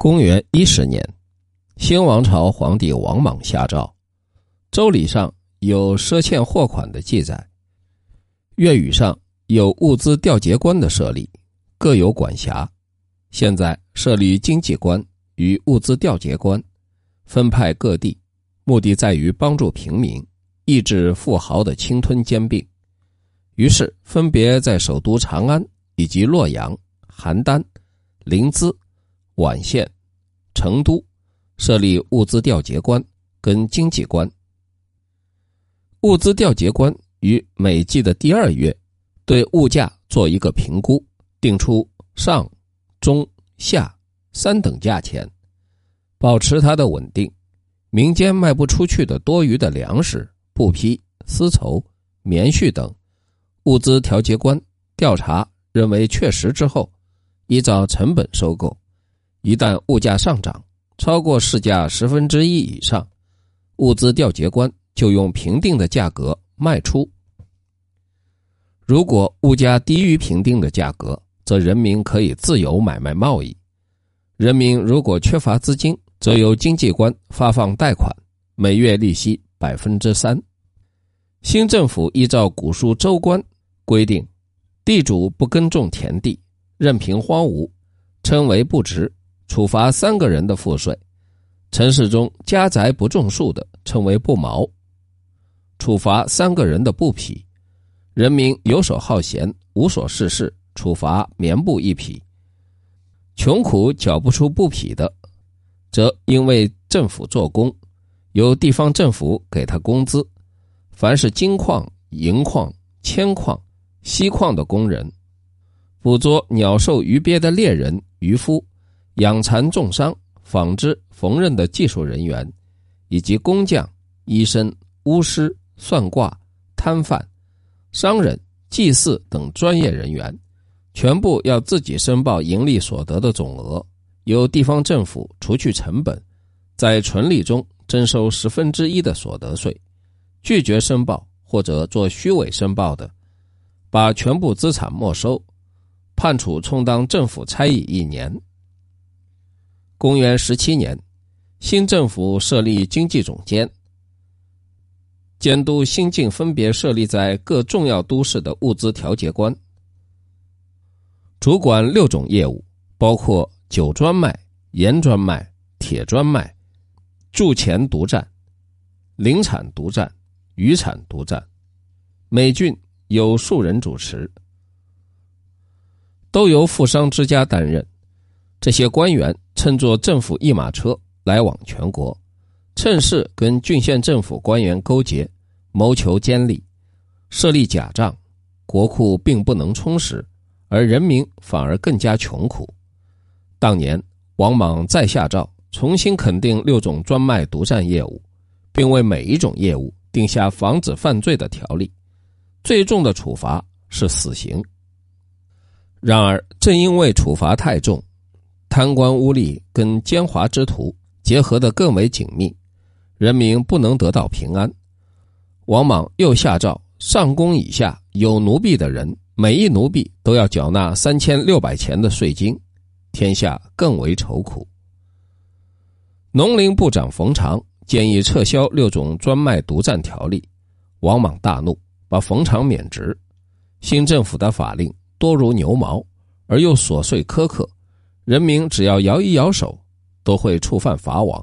公元一十年，新王朝皇帝王莽下诏，周礼上有赊欠货款的记载，粤语上有物资调节官的设立，各有管辖。现在设立经济官与物资调节官，分派各地，目的在于帮助平民，抑制富豪的侵吞兼并。于是分别在首都长安以及洛阳、邯郸、临淄。宛县、成都设立物资调节官跟经济官。物资调节官于每季的第二月，对物价做一个评估，定出上、中、下三等价钱，保持它的稳定。民间卖不出去的多余的粮食、布匹、丝绸、棉絮等，物资调节官调查认为确实之后，依照成本收购。一旦物价上涨超过市价十分之一以上，物资调节官就用评定的价格卖出。如果物价低于评定的价格，则人民可以自由买卖贸易。人民如果缺乏资金，则由经济官发放贷款，每月利息百分之三。新政府依照古书州官规定，地主不耕种田地，任凭荒芜，称为不值。处罚三个人的赋税，城市中家宅不种树的称为不毛；处罚三个人的布匹，人民游手好闲无所事事，处罚棉布一匹；穷苦缴不出布匹的，则因为政府做工，由地方政府给他工资。凡是金矿、银矿、铅矿、锡矿的工人，捕捉鸟兽鱼鳖的猎人、渔夫。养蚕、种桑、纺织、缝纫的技术人员，以及工匠、医生、巫师、算卦、摊贩、商人、祭祀等专业人员，全部要自己申报盈利所得的总额，由地方政府除去成本，在纯利中征收十分之一的所得税。拒绝申报或者做虚伪申报的，把全部资产没收，判处充当政府差役一年。公元十七年，新政府设立经济总监，监督新晋分别设立在各重要都市的物资调节官，主管六种业务，包括酒专卖、盐专卖、铁专卖、铸钱独占、林产独占、渔产独占。每郡有数人主持，都由富商之家担任。这些官员。乘坐政府一马车来往全国，趁势跟郡县政府官员勾结，谋求奸利，设立假账，国库并不能充实，而人民反而更加穷苦。当年王莽再下诏，重新肯定六种专卖独占业务，并为每一种业务定下防止犯罪的条例，最重的处罚是死刑。然而，正因为处罚太重。贪官污吏跟奸猾之徒结合得更为紧密，人民不能得到平安。王莽又下诏，上宫以下有奴婢的人，每一奴婢都要缴纳三千六百钱的税金，天下更为愁苦。农林部长冯长建议撤销六种专卖独占条例，王莽大怒，把冯长免职。新政府的法令多如牛毛，而又琐碎苛刻。人民只要摇一摇手，都会触犯法网，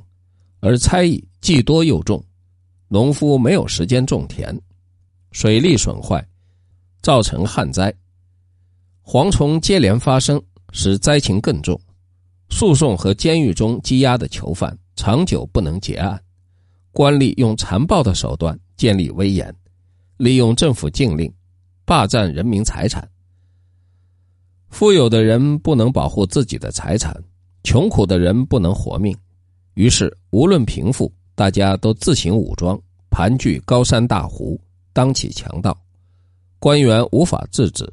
而猜疑既多又重，农夫没有时间种田，水利损坏，造成旱灾，蝗虫接连发生，使灾情更重。诉讼和监狱中羁押的囚犯长久不能结案，官吏用残暴的手段建立威严，利用政府禁令，霸占人民财产。富有的人不能保护自己的财产，穷苦的人不能活命，于是无论贫富，大家都自行武装，盘踞高山大湖，当起强盗。官员无法制止，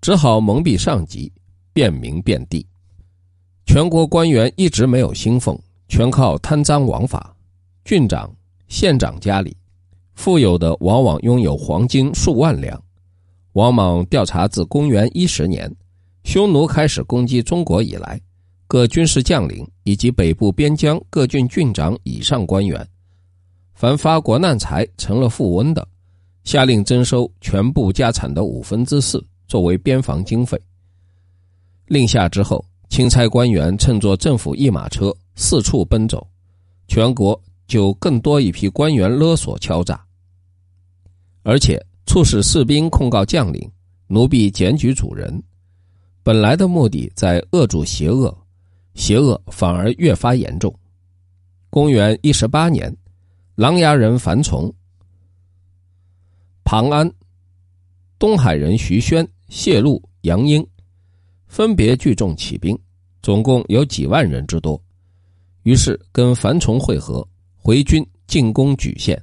只好蒙蔽上级，便民遍地。全国官员一直没有薪俸，全靠贪赃枉法。郡长、县长家里，富有的往往拥有黄金数万两。王莽调查自公元一十年。匈奴开始攻击中国以来，各军事将领以及北部边疆各郡郡长以上官员，凡发国难财成了富翁的，下令征收全部家产的五分之四作为边防经费。令下之后，钦差官员乘坐政府一马车四处奔走，全国就更多一批官员勒索敲诈，而且促使士兵控告将领，奴婢检举主人。本来的目的在遏住邪恶。邪恶反而越发严重。公元一十八年，琅琊人樊崇、庞安、东海人徐宣、谢禄、杨英分别聚众起兵，总共有几万人之多。于是跟樊崇会合，回军进攻莒县。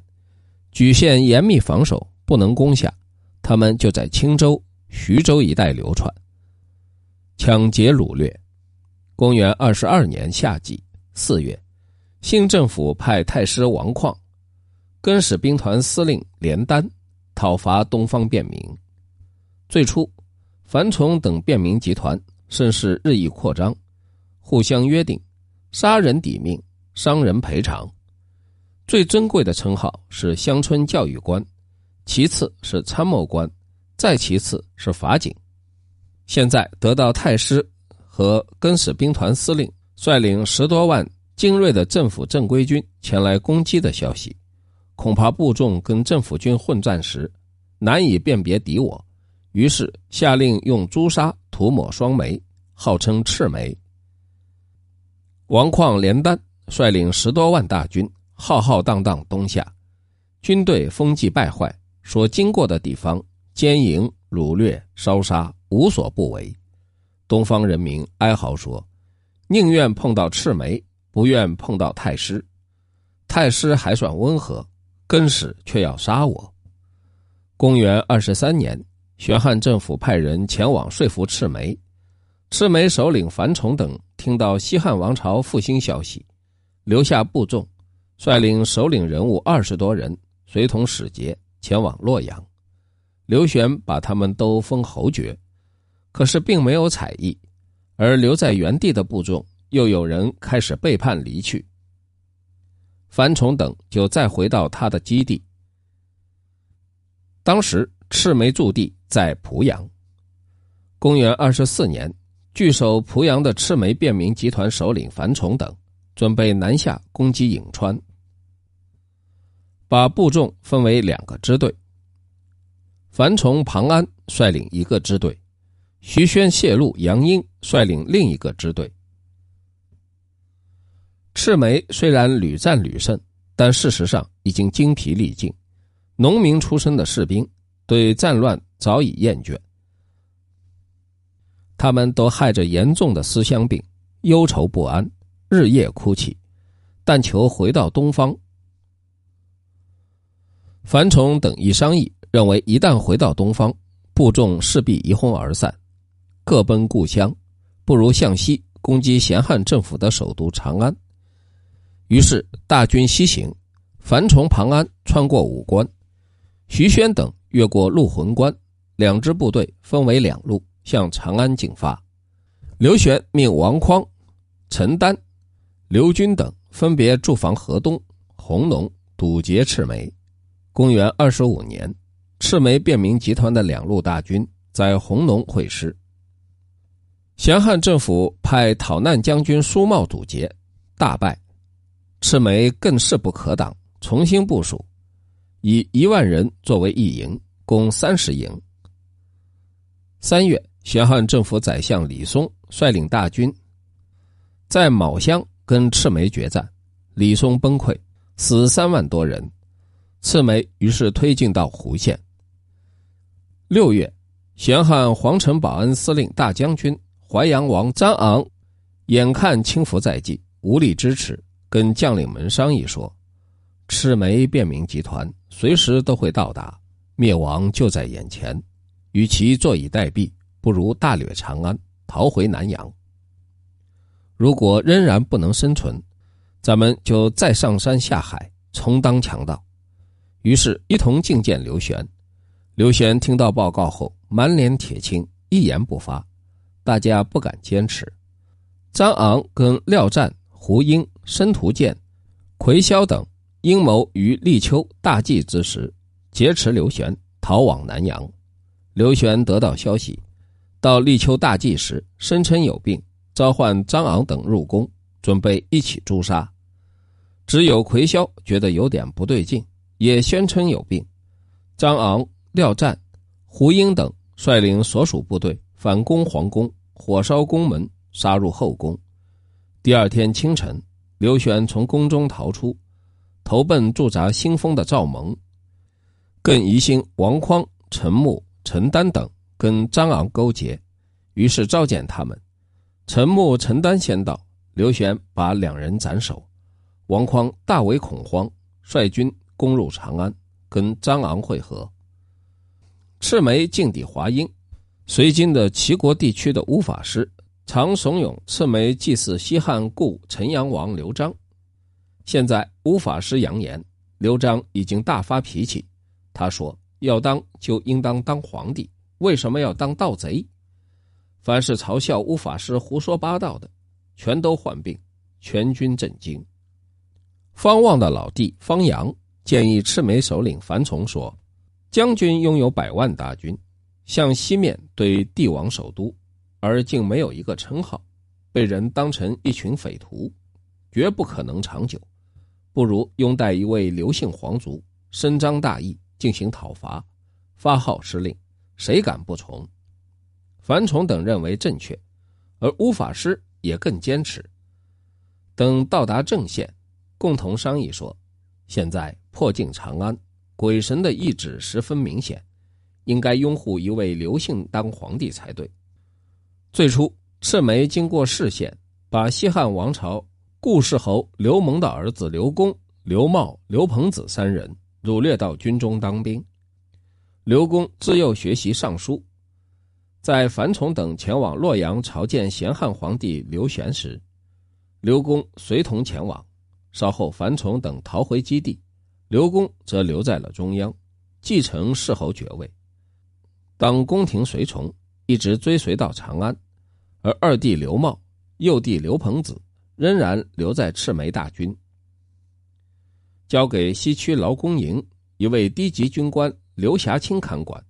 莒县严密防守，不能攻下，他们就在青州、徐州一带流窜，抢劫掳掠。公元二十二年夏季四月，新政府派太师王旷、更始兵团司令连丹讨伐东方便民。最初，樊崇等便民集团甚是日益扩张，互相约定杀人抵命，伤人赔偿。最珍贵的称号是乡村教育官，其次是参谋官，再其次是法警。现在得到太师。和更始兵团司令率领十多万精锐的政府正规军前来攻击的消息，恐怕部众跟政府军混战时难以辨别敌我，于是下令用朱砂涂抹双眉，号称赤眉。王旷、连丹率领十多万大军浩浩荡荡东下，军队风纪败坏，所经过的地方奸淫、掳掠、烧杀，无所不为。东方人民哀嚎说：“宁愿碰到赤眉，不愿碰到太师。太师还算温和，更始却要杀我。”公元二十三年，玄汉政府派人前往说服赤眉。赤眉首领樊崇等听到西汉王朝复兴消息，留下部众，率领首领人物二十多人，随同使节前往洛阳。刘玄把他们都封侯爵。可是并没有采意，而留在原地的部众又有人开始背叛离去。樊崇等就再回到他的基地。当时赤眉驻地在濮阳。公元二十四年，据守濮阳的赤眉便民集团首领樊崇等准备南下攻击颍川，把部众分为两个支队。樊崇、庞安率领一个支队。徐宣、谢禄、杨英率领另一个支队。赤眉虽然屡战屡胜，但事实上已经精疲力尽。农民出身的士兵对战乱早已厌倦，他们都害着严重的思乡病，忧愁不安，日夜哭泣，但求回到东方。樊崇等一商议，认为一旦回到东方，部众势必一哄而散。各奔故乡，不如向西攻击咸汉政府的首都长安。于是大军西行，樊崇、庞安穿过武关，徐宣等越过陆浑关，两支部队分为两路向长安进发。刘玄命王匡、陈丹、刘军等分别驻防河东、弘农，堵截赤眉。公元二十五年，赤眉便民集团的两路大军在弘农会师。咸汉政府派讨难将军苏茂堵截，大败，赤眉更势不可挡，重新部署，以一万人作为一营，共三十营。三月，咸汉政府宰相李松率领大军在卯乡跟赤眉决战，李松崩溃，死三万多人，赤眉于是推进到湖县。六月，咸汉皇城保安司令大将军。淮阳王张昂眼看清福在即，无力支持，跟将领们商议说：“赤眉便民集团随时都会到达，灭亡就在眼前，与其坐以待毙，不如大掠长安，逃回南阳。如果仍然不能生存，咱们就再上山下海，充当强盗。”于是，一同觐见刘玄。刘玄听到报告后，满脸铁青，一言不发。大家不敢坚持，张昂跟廖湛、胡英、申屠建、奎霄等阴谋于立秋大祭之时劫持刘玄，逃往南阳。刘玄得到消息，到立秋大祭时声称有病，召唤张昂等入宫，准备一起诛杀。只有奎霄觉得有点不对劲，也宣称有病。张昂、廖湛、胡英等率领所属部队反攻皇宫，火烧宫门。杀入后宫。第二天清晨，刘玄从宫中逃出，投奔驻扎新丰的赵蒙，更疑心王匡、陈木、陈丹等跟张昂勾结，于是召见他们。陈木、陈丹先到，刘玄把两人斩首。王匡大为恐慌，率军攻入长安，跟张昂会合。赤眉劲敌华阴，随今的齐国地区的巫法师。常怂恿赤眉祭祀西汉故陈阳王刘璋，现在乌法师扬言，刘璋已经大发脾气。他说：“要当就应当当皇帝，为什么要当盗贼？”凡是嘲笑乌法师胡说八道的，全都患病。全军震惊。方望的老弟方阳建议赤眉首领樊崇说：“将军拥有百万大军，向西面对帝王首都。”而竟没有一个称号，被人当成一群匪徒，绝不可能长久。不如拥戴一位刘姓皇族，伸张大义，进行讨伐，发号施令，谁敢不从？樊崇等认为正确，而乌法师也更坚持。等到达正县，共同商议说：现在破境长安，鬼神的意志十分明显，应该拥护一位刘姓当皇帝才对。最初，赤眉经过视线，把西汉王朝顾氏侯刘蒙的儿子刘公、刘茂、刘朋子三人掳掠到军中当兵。刘公自幼学习尚书，在樊崇等前往洛阳朝见咸汉皇帝刘玄时，刘公随同前往。稍后，樊崇等逃回基地，刘公则留在了中央，继承世侯爵位，当宫廷随从。一直追随到长安，而二弟刘茂、幼弟刘鹏子仍然留在赤眉大军，交给西区劳工营一位低级军官刘霞清看管，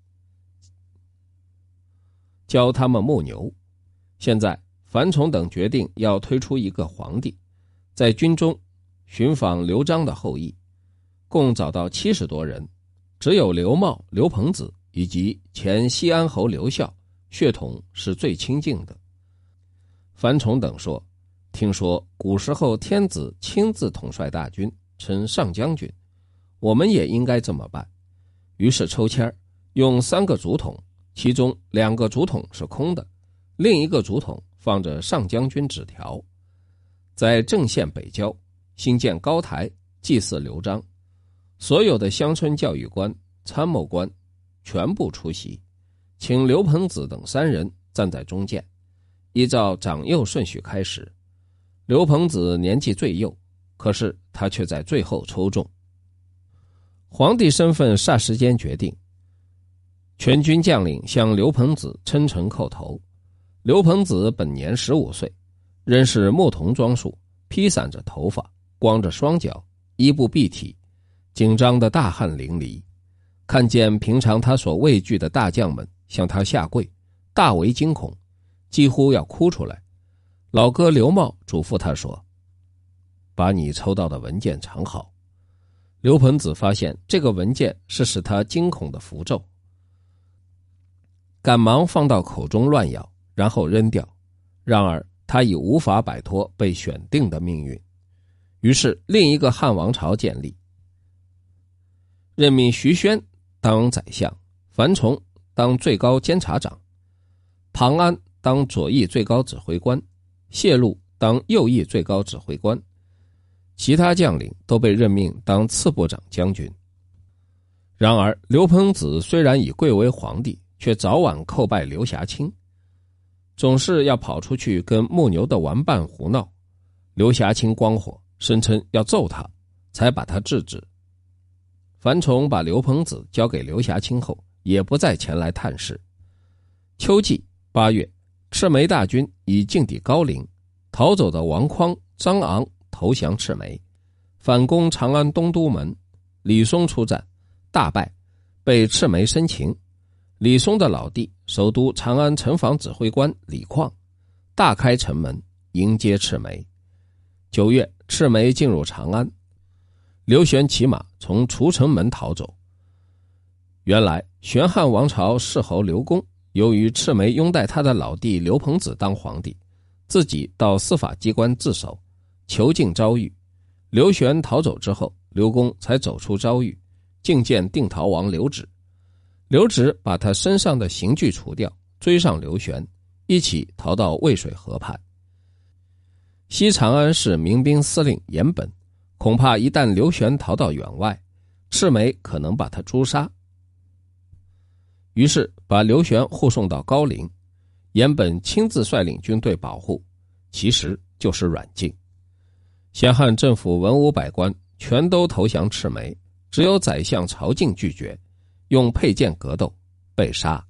教他们牧牛。现在樊崇等决定要推出一个皇帝，在军中寻访刘璋的后裔，共找到七十多人，只有刘茂、刘鹏子以及前西安侯刘孝。血统是最亲近的。樊崇等说：“听说古时候天子亲自统帅大军，称上将军，我们也应该这么办。”于是抽签用三个竹筒，其中两个竹筒是空的，另一个竹筒放着上将军纸条，在正县北郊新建高台祭祀刘璋，所有的乡村教育官、参谋官全部出席。请刘鹏子等三人站在中间，依照长幼顺序开始。刘鹏子年纪最幼，可是他却在最后抽中。皇帝身份霎时间决定，全军将领向刘鹏子称臣叩头。刘鹏子本年十五岁，仍是牧童装束，披散着头发，光着双脚，衣不蔽体，紧张的大汗淋漓。看见平常他所畏惧的大将们。向他下跪，大为惊恐，几乎要哭出来。老哥刘茂嘱咐他说：“把你抽到的文件藏好。”刘鹏子发现这个文件是使他惊恐的符咒，赶忙放到口中乱咬，然后扔掉。然而他已无法摆脱被选定的命运。于是另一个汉王朝建立，任命徐宣当宰相，樊崇。当最高监察长，庞安当左翼最高指挥官，谢禄当右翼最高指挥官，其他将领都被任命当次部长将军。然而，刘鹏子虽然已贵为皇帝，却早晚叩拜刘霞清，总是要跑出去跟牧牛的玩伴胡闹。刘霞清光火，声称要揍他，才把他制止。樊崇把刘鹏子交给刘霞清后。也不再前来探视。秋季八月，赤眉大军已进抵高陵，逃走的王匡、张昂投降赤眉，反攻长安东都门。李松出战，大败，被赤眉生擒。李松的老弟、首都长安城防指挥官李况，大开城门迎接赤眉。九月，赤眉进入长安，刘玄骑马从除城门逃走。原来，玄汉王朝世侯刘公，由于赤眉拥戴他的老弟刘鹏子当皇帝，自己到司法机关自首，囚禁昭裕。刘玄逃走之后，刘公才走出昭裕，觐见定陶王刘祉。刘祉把他身上的刑具除掉，追上刘玄，一起逃到渭水河畔。西长安市民兵司令严本，恐怕一旦刘玄逃到远外，赤眉可能把他诛杀，于是把刘玄护送到高陵。严本亲自率领军队保护，其实就是软禁。先汉政府文武百官全都投降赤眉，只有宰相曹敬拒绝。用佩剑格斗，被杀。